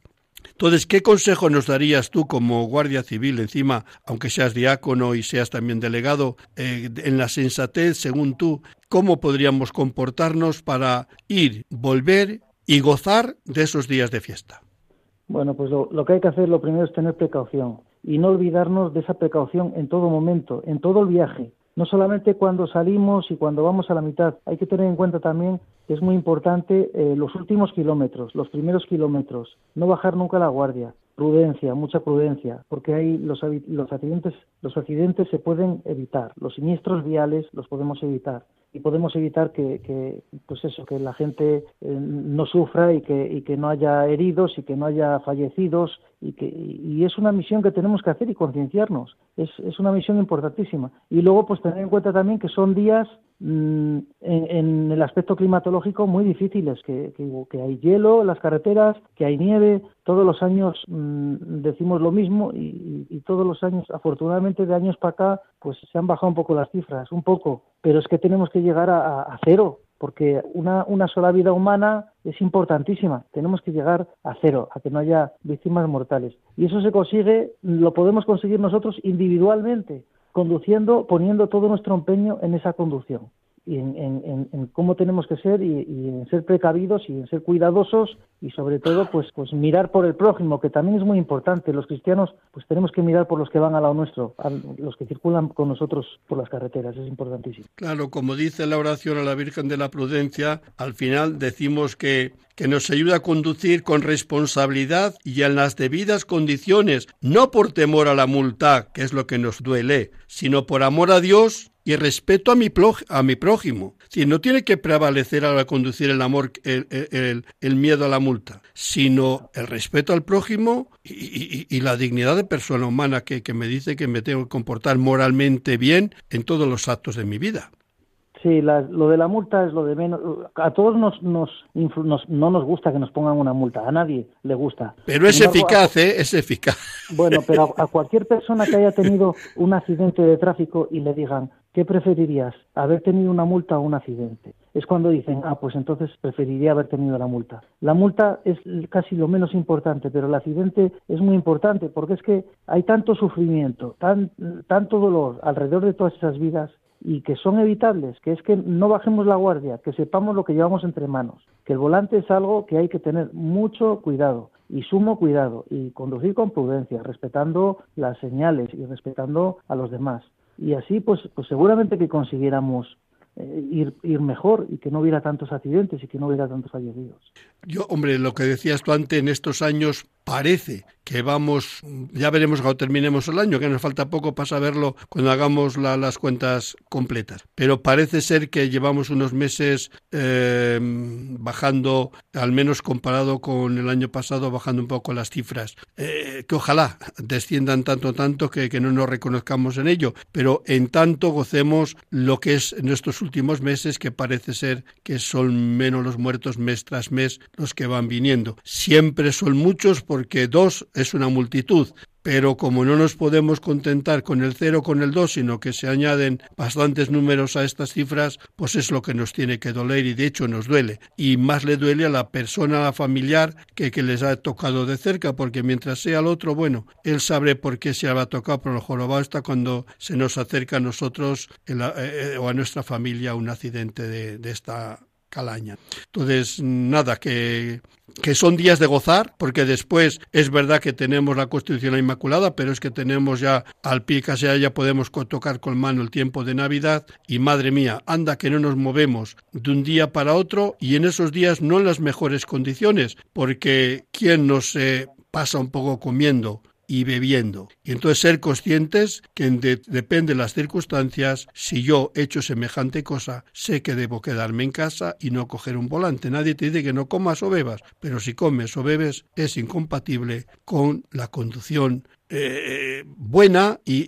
S2: Entonces, ¿qué consejo nos darías tú como guardia civil, encima, aunque seas diácono y seas también delegado, eh, en la sensatez, según tú, cómo podríamos comportarnos para ir, volver y gozar de esos días de fiesta?
S4: Bueno, pues lo, lo que hay que hacer lo primero es tener precaución y no olvidarnos de esa precaución en todo momento, en todo el viaje no solamente cuando salimos y cuando vamos a la mitad, hay que tener en cuenta también que es muy importante eh, los últimos kilómetros, los primeros kilómetros, no bajar nunca la guardia, prudencia, mucha prudencia, porque ahí los, los, accidentes, los accidentes se pueden evitar, los siniestros viales los podemos evitar. Y podemos evitar que, pues eso que la gente eh, no sufra y que, y que no haya heridos y que no haya fallecidos y que y es una misión que tenemos que hacer y concienciarnos. Es, es una misión importantísima. Y luego pues tener en cuenta también que son días Mm, en, el aspecto climatológico muy difíciles, que, que, hay hielo en las carreteras, que hay nieve, todos los años mm, decimos lo mismo y, todos los años, afortunadamente de años para acá, pues se han bajado un poco las cifras, un poco, pero es que tenemos que llegar a, cero, porque una, una sola vida humana es importantísima. Tenemos que llegar a cero, a que no haya víctimas mortales. Y eso se consigue, lo podemos conseguir nosotros individualmente, conduciendo, poniendo todo nuestro empeño en esa conducción y en, cómo tenemos que ser y, en ser precavidos y en ser cuidadosos y sobre todo pues pues mirar por el prójimo que también es muy importante. Los cristianos pues tenemos que mirar por los que van al lado nuestro los que circulan con nosotros por las carreteras es importantísimo.
S2: Claro como dice la oración a la Virgen de la Prudencia al final decimos que que nos ayuda a conducir con responsabilidad y en las debidas condiciones, no por temor a la multa, que es lo que nos duele, sino por amor a Dios y respeto a mi, prójimo. Si no tiene que prevalecer a conducir el amor, el, miedo a la multa, sino el respeto al prójimo y, la dignidad de persona humana que me dice que me tengo que comportar moralmente bien en todos los actos de mi vida.
S4: Sí, lo de la multa es lo de menos. A todos nos, nos, no nos gusta que nos pongan una multa, a nadie le gusta.
S2: Pero es eficaz, ¿eh? Es eficaz.
S4: Bueno, pero a, cualquier persona que haya tenido un accidente de tráfico y le digan, ¿qué preferirías? ¿Haber tenido una multa o un accidente? Es cuando dicen, ah, pues entonces preferiría haber tenido la multa. La multa es casi lo menos importante, pero el accidente es muy importante porque es que hay tanto sufrimiento, tan, tanto dolor alrededor de todas esas vidas y que son evitables, que es que no bajemos la guardia, que sepamos lo que llevamos entre manos, que el volante es algo que hay que tener mucho cuidado y sumo cuidado y conducir con prudencia, respetando las señales y respetando a los demás. Y así, pues, pues seguramente que consiguiéramos eh, ir, ir mejor y que no hubiera tantos accidentes y que no hubiera tantos fallecidos.
S2: Yo, hombre, lo que decías tú antes, en estos años parece que vamos, ya veremos cuando terminemos el año, que nos falta poco para saberlo cuando hagamos las cuentas completas. Pero parece ser que llevamos unos meses eh, bajando, al menos comparado con el año pasado, bajando un poco las cifras. Eh, que ojalá desciendan tanto, tanto que, que no nos reconozcamos en ello. Pero en tanto gocemos lo que es en estos últimos meses, que parece ser que son menos los muertos mes tras mes los que van viniendo. Siempre son muchos porque dos es una multitud, pero como no nos podemos contentar con el cero con el dos, sino que se añaden bastantes números a estas cifras, pues es lo que nos tiene que doler y de hecho nos duele. Y más le duele a la persona, a la familiar que, que les ha tocado de cerca, porque mientras sea el otro, bueno, él sabe por qué se ha tocado, pero el jorobado está cuando se nos acerca a nosotros eh, eh, o a nuestra familia un accidente de, de esta calaña. Entonces, nada, que que son días de gozar, porque después es verdad que tenemos la Constitución Inmaculada, pero es que tenemos ya al pie casi ya podemos tocar con mano el tiempo de Navidad y madre mía, anda que no nos movemos de un día para otro y en esos días no en las mejores condiciones, porque ¿quién no se pasa un poco comiendo y bebiendo. Y entonces ser conscientes que depende de las circunstancias, si yo he hecho semejante cosa, sé que debo quedarme en casa y no coger un volante. Nadie te dice que no comas o bebas, pero si comes o bebes es incompatible con la conducción eh, buena y,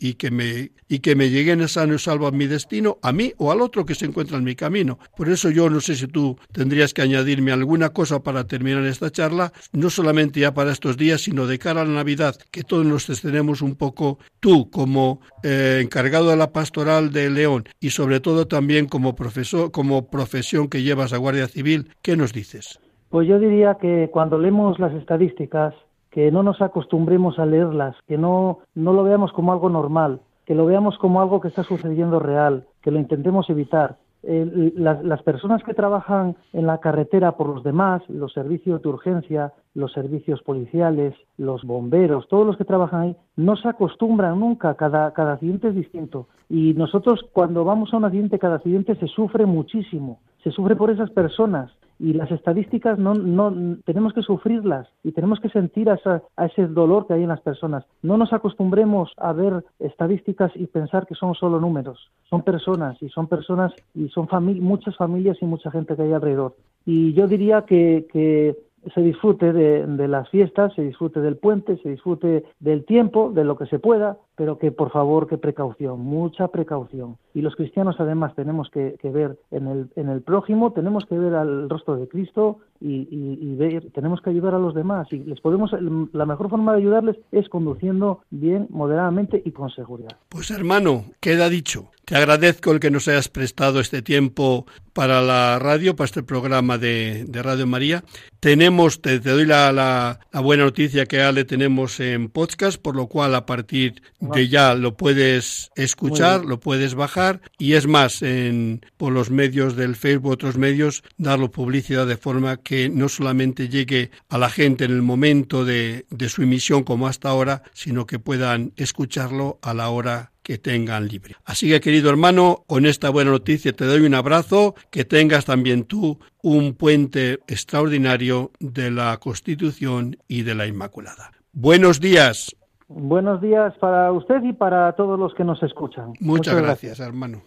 S2: y, que me, y que me lleguen sano y salvo a mi destino, a mí o al otro que se encuentra en mi camino. Por eso yo no sé si tú tendrías que añadirme alguna cosa para terminar esta charla, no solamente ya para estos días, sino de cara a la Navidad, que todos nos tenemos un poco, tú como eh, encargado de la pastoral de León y sobre todo también como profesor, como profesión que llevas a Guardia Civil, ¿qué nos dices?
S4: Pues yo diría que cuando leemos las estadísticas que no nos acostumbremos a leerlas, que no, no lo veamos como algo normal, que lo veamos como algo que está sucediendo real, que lo intentemos evitar. las, las, personas que trabajan en la carretera por los demás, los servicios de urgencia, los servicios policiales, los bomberos, todos los que trabajan ahí, no se acostumbran nunca, cada, cada accidente es distinto. Y nosotros cuando vamos a un accidente, cada accidente se sufre muchísimo, se sufre por esas personas y las estadísticas no, no tenemos que sufrirlas y tenemos que sentir a, a, ese dolor que hay en las personas. No nos acostumbremos a ver estadísticas y pensar que son solo números. Son personas y son personas y son muchas familias y mucha gente que hay alrededor. Y yo diría que, que se disfrute de, las fiestas, se disfrute del puente, se disfrute del tiempo, de lo que se pueda, pero que por favor, que precaución, mucha precaución. Y los cristianos además tenemos que, ver en el, en el prójimo, tenemos que ver al rostro de Cristo y, ver, tenemos que ayudar a los demás. Y les podemos, la mejor forma de ayudarles es conduciendo bien, moderadamente y con seguridad.
S2: Pues hermano, queda dicho. Te agradezco el que nos hayas prestado este tiempo para la radio, para este programa de, de Radio María. Tenemos, te, doy la, la, buena noticia que ya le tenemos en podcast, por lo cual a partir de ya lo puedes escuchar, lo puedes bajar y es más, en, por los medios del Facebook, otros medios, darlo publicidad de forma que no solamente llegue a la gente en el momento de, de su emisión como hasta ahora, sino que puedan escucharlo a la hora que tengan libre. Así que querido hermano, con esta buena noticia te doy un abrazo, que tengas también tú un puente extraordinario de la Constitución y de la Inmaculada. Buenos días.
S4: Buenos días para usted y para todos los que nos escuchan.
S2: Muchas, Muchas gracias, hermano.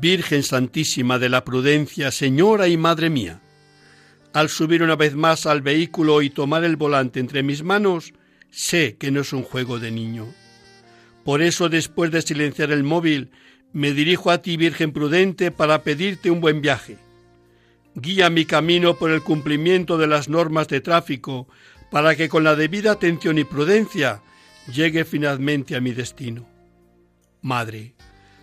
S2: Virgen Santísima de la Prudencia, Señora y Madre mía, al subir una vez más al vehículo y tomar el volante entre mis manos, sé que no es un juego de niño. Por eso, después de silenciar el móvil, me dirijo a ti, Virgen prudente, para pedirte un buen viaje. Guía mi camino por el cumplimiento de las normas de tráfico, para que con la debida atención y prudencia llegue finalmente a mi destino. Madre,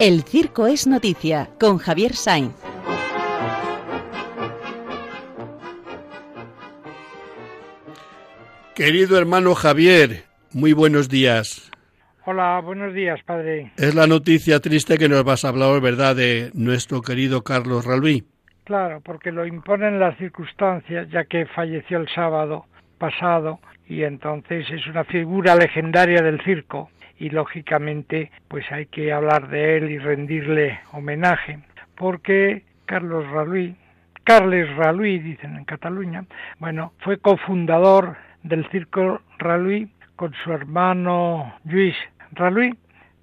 S1: El Circo es Noticia con Javier Sainz.
S2: Querido hermano Javier, muy buenos días.
S5: Hola, buenos días, padre.
S2: Es la noticia triste que nos vas a hablar, ¿verdad?, de nuestro querido Carlos Ralví.
S5: Claro, porque lo imponen las circunstancias, ya que falleció el sábado pasado y entonces es una figura legendaria del circo y lógicamente pues hay que hablar de él y rendirle homenaje porque Carlos Raluí, Carles Raluí dicen en Cataluña, bueno, fue cofundador del Circo Raluí con su hermano Luis Raluí,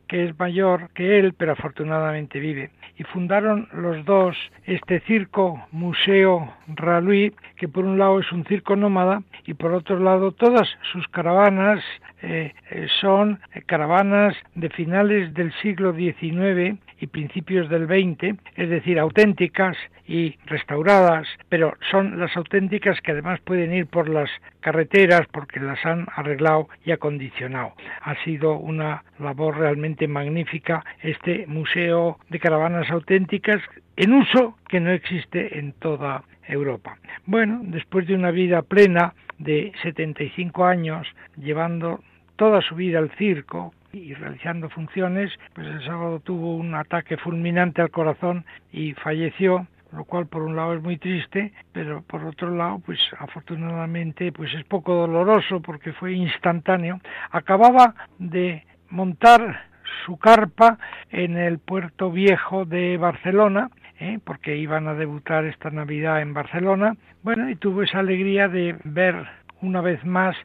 S5: que es mayor que él, pero afortunadamente vive. Y fundaron los dos este circo Museo Raluí, que por un lado es un circo nómada y por otro lado todas sus caravanas eh, eh, son caravanas de finales del siglo XIX y principios del XX, es decir, auténticas y restauradas, pero son las auténticas que además pueden ir por las carreteras porque las han arreglado y acondicionado. Ha sido una labor realmente magnífica este museo de caravanas auténticas en uso que no existe en toda Europa. Bueno, después de una vida plena de 75 años llevando toda su vida al circo y realizando funciones, pues el sábado tuvo un ataque fulminante al corazón y falleció lo cual por un lado es muy triste, pero por otro lado, pues afortunadamente, pues es poco doloroso porque fue instantáneo. Acababa de montar su carpa en el puerto viejo de Barcelona, ¿eh? porque iban a debutar esta Navidad en Barcelona. Bueno, y tuvo esa alegría de ver una vez más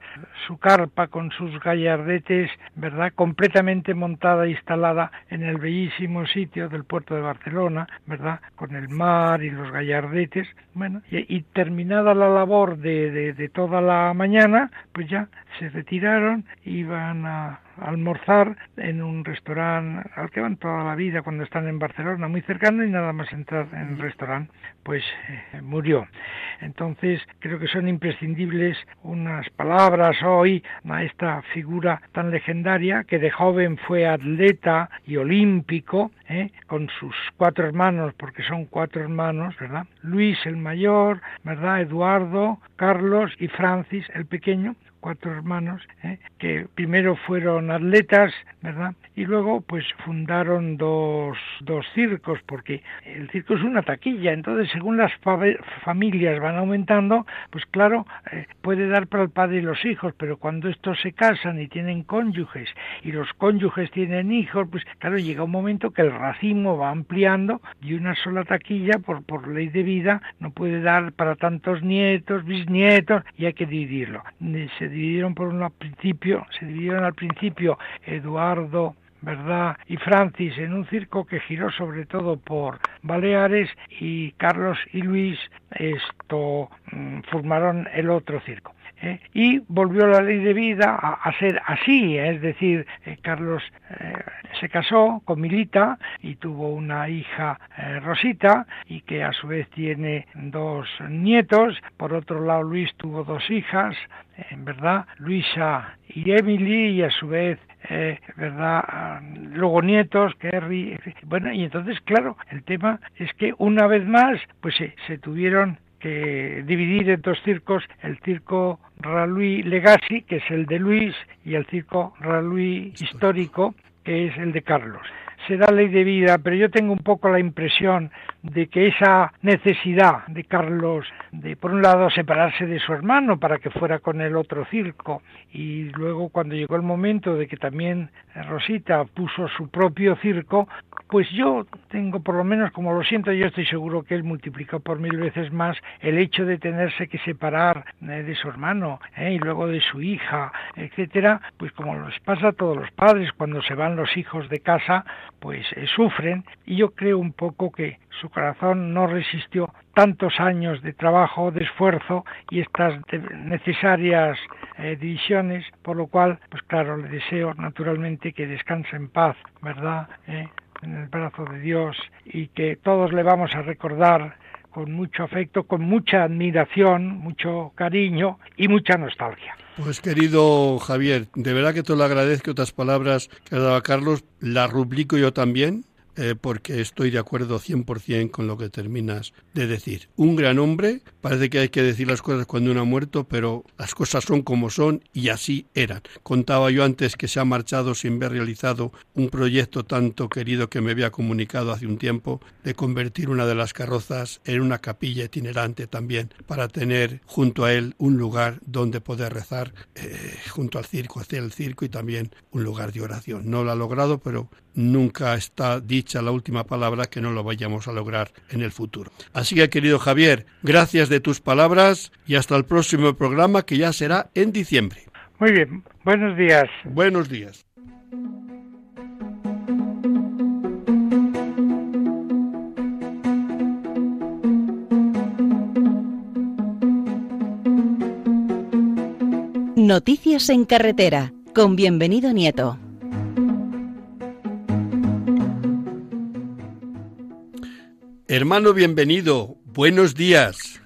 S5: su carpa con sus gallardetes, ¿verdad? Completamente montada e instalada en el bellísimo sitio del puerto de Barcelona, ¿verdad? Con el mar y los gallardetes. Bueno, y, terminada la labor de, de toda la mañana, pues ya se retiraron, iban a almorzar en un restaurante al que van toda la vida cuando están en Barcelona, muy cercano, y nada más entrar en el restaurante, pues eh, murió. Entonces, creo que son imprescindibles unas palabras hoy a esta figura tan legendaria que de joven fue atleta y olímpico, ¿eh? con sus cuatro hermanos, porque son cuatro hermanos, ¿verdad? Luis el mayor, ¿verdad? Eduardo, Carlos y Francis el pequeño, cuatro hermanos, ¿eh? que primero fueron atletas, ¿verdad? Y luego pues fundaron dos, dos circos, porque el circo es una taquilla, entonces según las familias van aumentando, pues claro, eh, puede dar para el padre y los hijos, pero cuando estos se casan y tienen cónyuges y los cónyuges tienen hijos, pues claro, llega un momento que el racimo va ampliando y una sola taquilla por, por ley de vida no puede dar para tantos nietos, bisnietos y hay que dividirlo. Se dividieron por un principio, se dividieron al principio Eduardo ¿verdad? Y Francis en un circo que giró sobre todo por Baleares y Carlos y Luis esto mm, formaron el otro circo. ¿Eh? y volvió la ley de vida a, ser así, ¿eh? es decir, eh, Carlos se casó con Milita y tuvo una hija Rosita y que a su vez tiene dos nietos, por otro lado Luis tuvo dos hijas, en verdad, Luisa y Emily y a su vez ¿verdad? Luego nietos, Kerry, bueno, y entonces, claro, el tema es que una vez más, pues se tuvieron que dividir en dos circos, el circo Raluí Legacy, que es el de Luis, y el circo Raluí Histórico, que es el de Carlos será ley de vida, pero yo tengo un poco la impresión de que esa necesidad de Carlos de, por un lado, separarse de su hermano para que fuera con el otro circo, y luego cuando llegó el momento de que también Rosita puso su propio circo, pues yo tengo por lo menos, como lo siento, yo estoy seguro que él multiplicó por mil veces más el hecho de tenerse que separar eh, de su hermano eh, y luego de su hija, etcétera, pues como les pasa a todos los padres cuando se van los hijos de casa, pues eh, sufren y yo creo un poco que su corazón no resistió tantos años de trabajo, de esfuerzo y estas necesarias eh, divisiones, por lo cual, pues claro, le deseo naturalmente que descanse en paz, ¿verdad? Eh, en el brazo de Dios y que todos le vamos a recordar con mucho afecto, con mucha admiración, mucho cariño y mucha nostalgia.
S2: Pues querido Javier, de verdad que te lo agradezco otras palabras que ha dado Carlos, las rubrico yo también, eh, porque estoy de acuerdo 100% con lo que terminas de decir. Un gran hombre, parece que hay que decir las cosas cuando uno ha muerto, pero las cosas son como son y así eran. Contaba yo antes que se ha marchado sin ver realizado un proyecto tanto querido que me había comunicado hace un tiempo de convertir una de las carrozas en una capilla itinerante también para tener junto a él un lugar donde poder rezar eh, junto al circo, hacer el circo y también un lugar de oración. No lo ha logrado, pero nunca está dicha la última palabra que no lo vayamos a lograr en el futuro. Así que, querido Javier, gracias de tus palabras y hasta el próximo programa que ya será en diciembre.
S5: Muy bien, buenos días.
S2: Buenos días.
S1: Noticias en carretera, con bienvenido Nieto.
S2: Hermano, bienvenido. Buenos días.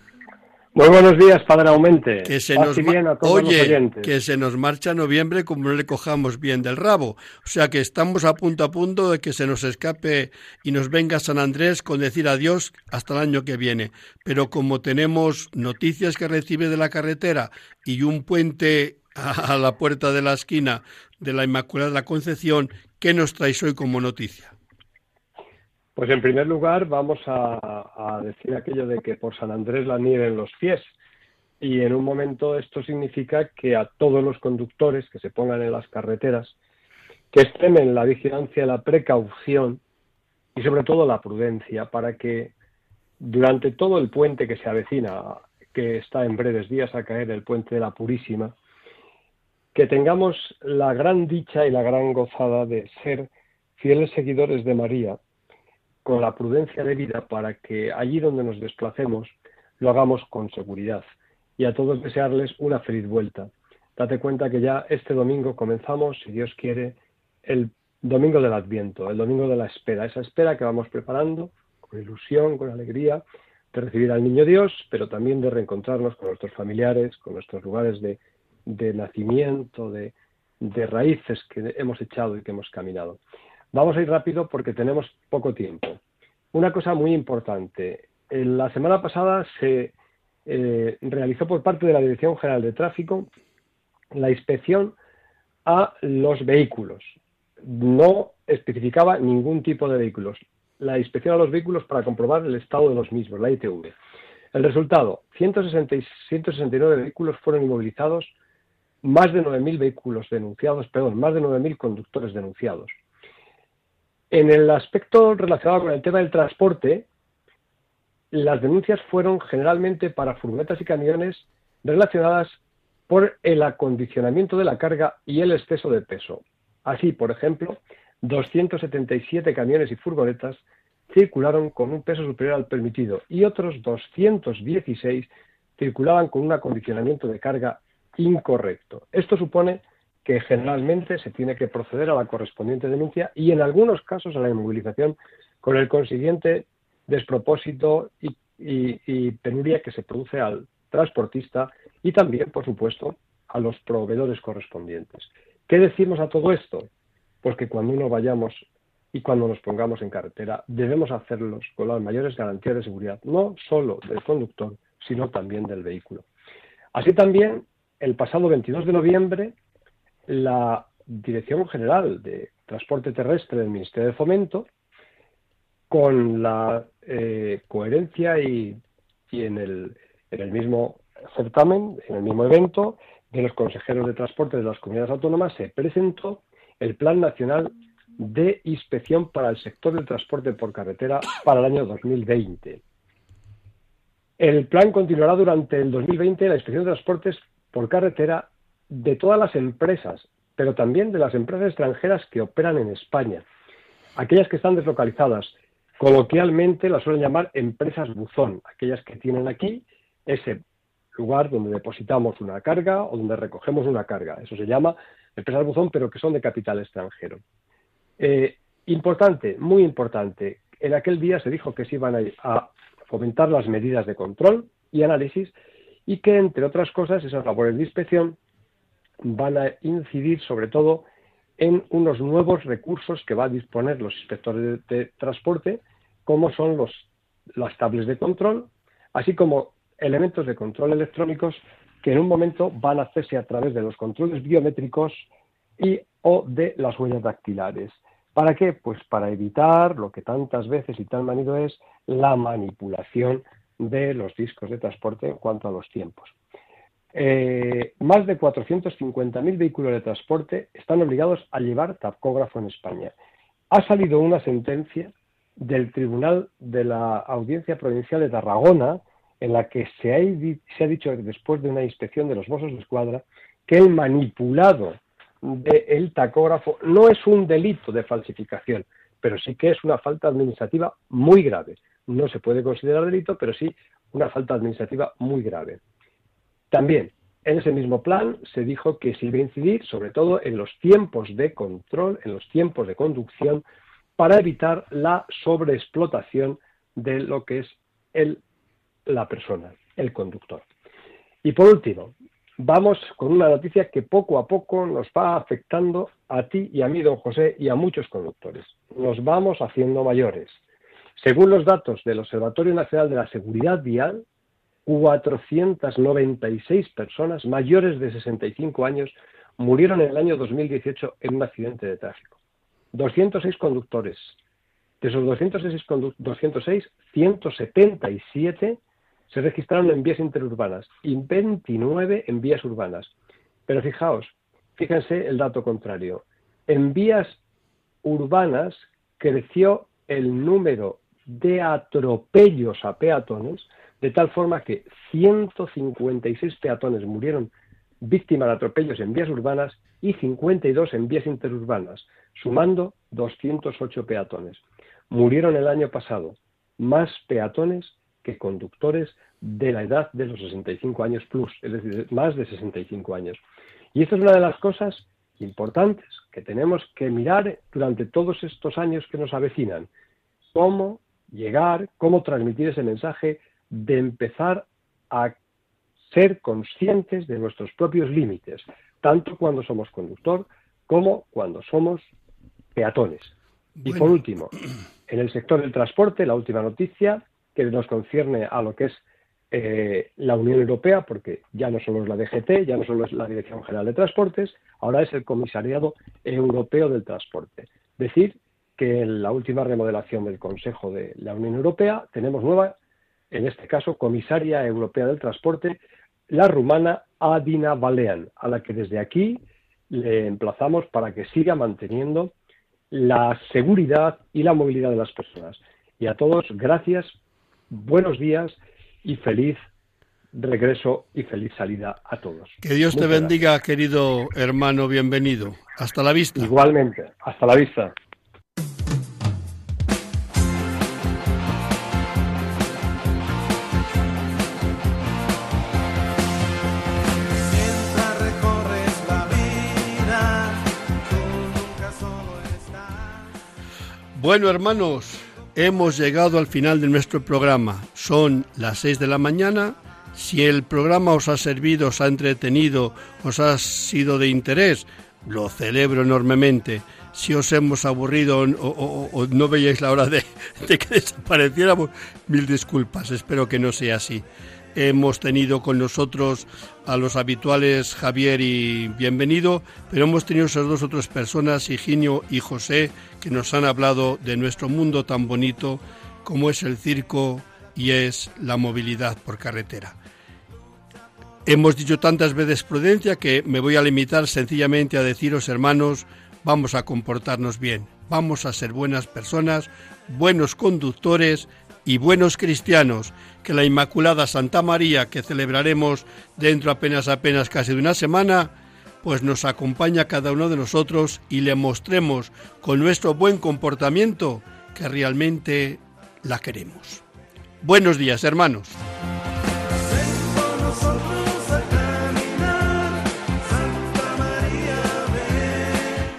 S6: Muy buenos días, Padre Aumente.
S2: Que se nos Oye, que se nos marcha noviembre como no le cojamos bien del rabo. O sea que estamos a punto a punto de que se nos escape y nos venga San Andrés con decir adiós hasta el año que viene. Pero como tenemos noticias que recibe de la carretera y un puente a la puerta de la esquina de la Inmaculada de la Concepción, ¿qué nos traes hoy como noticia?
S6: Pues en primer lugar vamos a, decir aquello de que por San Andrés la nieve en los pies. Y en un momento esto significa que a todos los conductores que se pongan en las carreteras, que extremen la vigilancia, la precaución y sobre todo la prudencia para que durante todo el puente que se avecina, que está en breves días a caer, el puente de la Purísima, que tengamos la gran dicha y la gran gozada de ser fieles seguidores de María con la prudencia debida para que allí donde nos desplacemos lo hagamos con seguridad. Y a todos desearles una feliz vuelta. Date cuenta que ya este domingo comenzamos, si Dios quiere, el domingo del Adviento, el domingo de la espera, esa espera que vamos preparando con ilusión, con alegría, de recibir al Niño Dios, pero también de reencontrarnos con nuestros familiares, con nuestros lugares de, nacimiento, de raíces que hemos echado y que hemos caminado. Vamos a ir rápido porque tenemos poco tiempo. Una cosa muy importante. La semana pasada se eh, realizó por parte de la Dirección General de Tráfico la inspección a los vehículos. No especificaba ningún tipo de vehículos. La inspección a los vehículos para comprobar el estado de los mismos, la ITV. El resultado, 169 vehículos fueron inmovilizados, más de 9.000 vehículos denunciados, perdón, más de 9.000 conductores denunciados. En el aspecto relacionado con el tema del transporte, las denuncias fueron generalmente para furgonetas y camiones relacionadas por el acondicionamiento de la carga y el exceso de peso. Así, por ejemplo, 277 camiones y furgonetas circularon con un peso superior al permitido y otros 216 circulaban con un acondicionamiento de carga incorrecto. Esto supone que generalmente se tiene que proceder a la correspondiente denuncia y en algunos casos a la inmovilización con el consiguiente despropósito y, penuria que se produce al transportista y también, por supuesto, a los proveedores correspondientes. ¿Qué decimos a todo esto? Pues que cuando uno vayamos y cuando nos pongamos en carretera debemos hacerlos con las mayores garantías de seguridad, no solo del conductor, sino también del vehículo. Así también, el pasado 22 de noviembre, la Dirección General de Transporte Terrestre del Ministerio de Fomento, con la eh, coherencia y, en, el, mismo certamen, en el mismo evento de los consejeros de transporte de las comunidades autónomas, se presentó el Plan Nacional de Inspección para el Sector del Transporte por Carretera para el año 2020. El plan continuará durante el 2020 la inspección de transportes por carretera de todas las empresas, pero también de las empresas extranjeras que operan en España, aquellas que están deslocalizadas. Coloquialmente las suelen llamar empresas buzón, aquellas que tienen aquí ese lugar donde depositamos una carga o donde recogemos una carga. Eso se llama empresas buzón, pero que son de capital extranjero. Eh, importante, muy importante. En aquel día se dijo que se iban a, fomentar las medidas de control y análisis y que, entre otras cosas, esas labores de inspección van a incidir sobre todo en unos nuevos recursos que va a disponer los inspectores de, transporte, como son los, las tablets de control, así como elementos de control electrónicos que en un momento van a hacerse a través de los controles biométricos y o de las huellas dactilares. ¿Para qué? Pues para evitar lo que tantas veces y tan manido es la manipulación de los discos de transporte en cuanto a los tiempos. Eh, más de 450.000 vehículos de transporte están obligados a llevar tacógrafo en España. Ha salido una sentencia del Tribunal de la Audiencia Provincial de Tarragona en la que se ha, dicho después de una inspección de los Mossos de Escuadra que el manipulado del tacógrafo no es un delito de falsificación, pero sí que es una falta administrativa muy grave. No se puede considerar delito, pero sí una falta administrativa muy grave. También, en ese mismo plan se dijo que se iba a incidir sobre todo en los tiempos de control, en los tiempos de conducción, para evitar la sobreexplotación de lo que es el, la persona, el conductor. Y por último, vamos con una noticia que poco a poco nos va afectando a ti y a mí, don José, y a muchos conductores. Nos vamos haciendo mayores. Según los datos del Observatorio Nacional de la Seguridad Vial, 496 personas mayores de 65 años murieron en el año 2018 en un accidente de tráfico. 206 conductores. De esos 206, 206 177 se registraron en vías interurbanas y 29 en vías urbanas. Pero fijaos, fíjense el dato contrario. En vías urbanas creció el número de atropellos a peatones, de tal forma que 156 peatones murieron víctimas de atropellos en vías urbanas y 52 en vías interurbanas, sumando 208 peatones. Murieron el año pasado más peatones que conductores de la edad de los 65 años plus, es decir, más de 65 años. Y esta es una de las cosas importantes que tenemos que mirar durante todos estos años que nos avecinan. Cómo llegar, cómo transmitir ese mensaje de empezar a ser conscientes de nuestros propios límites, tanto cuando somos conductor como cuando somos peatones. Y por último, en el sector del transporte, la última noticia, que nos concierne a lo que es eh, la Unión Europea, porque ya no solo es la DGT, ya no solo es la Dirección General de Transportes, ahora es el Comisariado Europeo del Transporte. Decir que en la última remodelación del Consejo de la Unión Europea tenemos nueva, en este caso, Comisaria Europea del Transporte, la rumana Adina Balean, a la que desde aquí le emplazamos para que siga manteniendo la seguridad y la movilidad de las personas. Y a todos, gracias buenos días y feliz regreso y feliz salida a todos.
S2: Que Dios te bendiga, querido hermano, bienvenido. Hasta la vista.
S6: Igualmente, hasta la vista.
S2: Bueno, hermanos, Hemos llegado al final de nuestro programa. Son las 6 de la mañana. Si el programa os ha servido, os ha entretenido, os ha sido de interés, lo celebro enormemente. Si os hemos aburrido o, no veíais la hora de, de, que desapareciéramos, mil disculpas. Espero que no sea así. Hemos tenido con nosotros a los habituales Javier y Bienvenido, pero hemos tenido esas dos otras personas, Higinio y José, que nos han hablado de nuestro mundo tan bonito como es el circo y es la movilidad por carretera. Hemos dicho tantas veces prudencia que me voy a limitar sencillamente a deciros, hermanos, vamos a comportarnos bien, vamos a ser buenas personas, buenos conductores y buenos cristianos, que la Inmaculada Santa María, que celebraremos dentro apenas apenas casi de una semana, pues nos acompaña cada uno de nosotros y le mostremos con nuestro buen comportamiento que realmente la queremos. Buenos días, hermanos.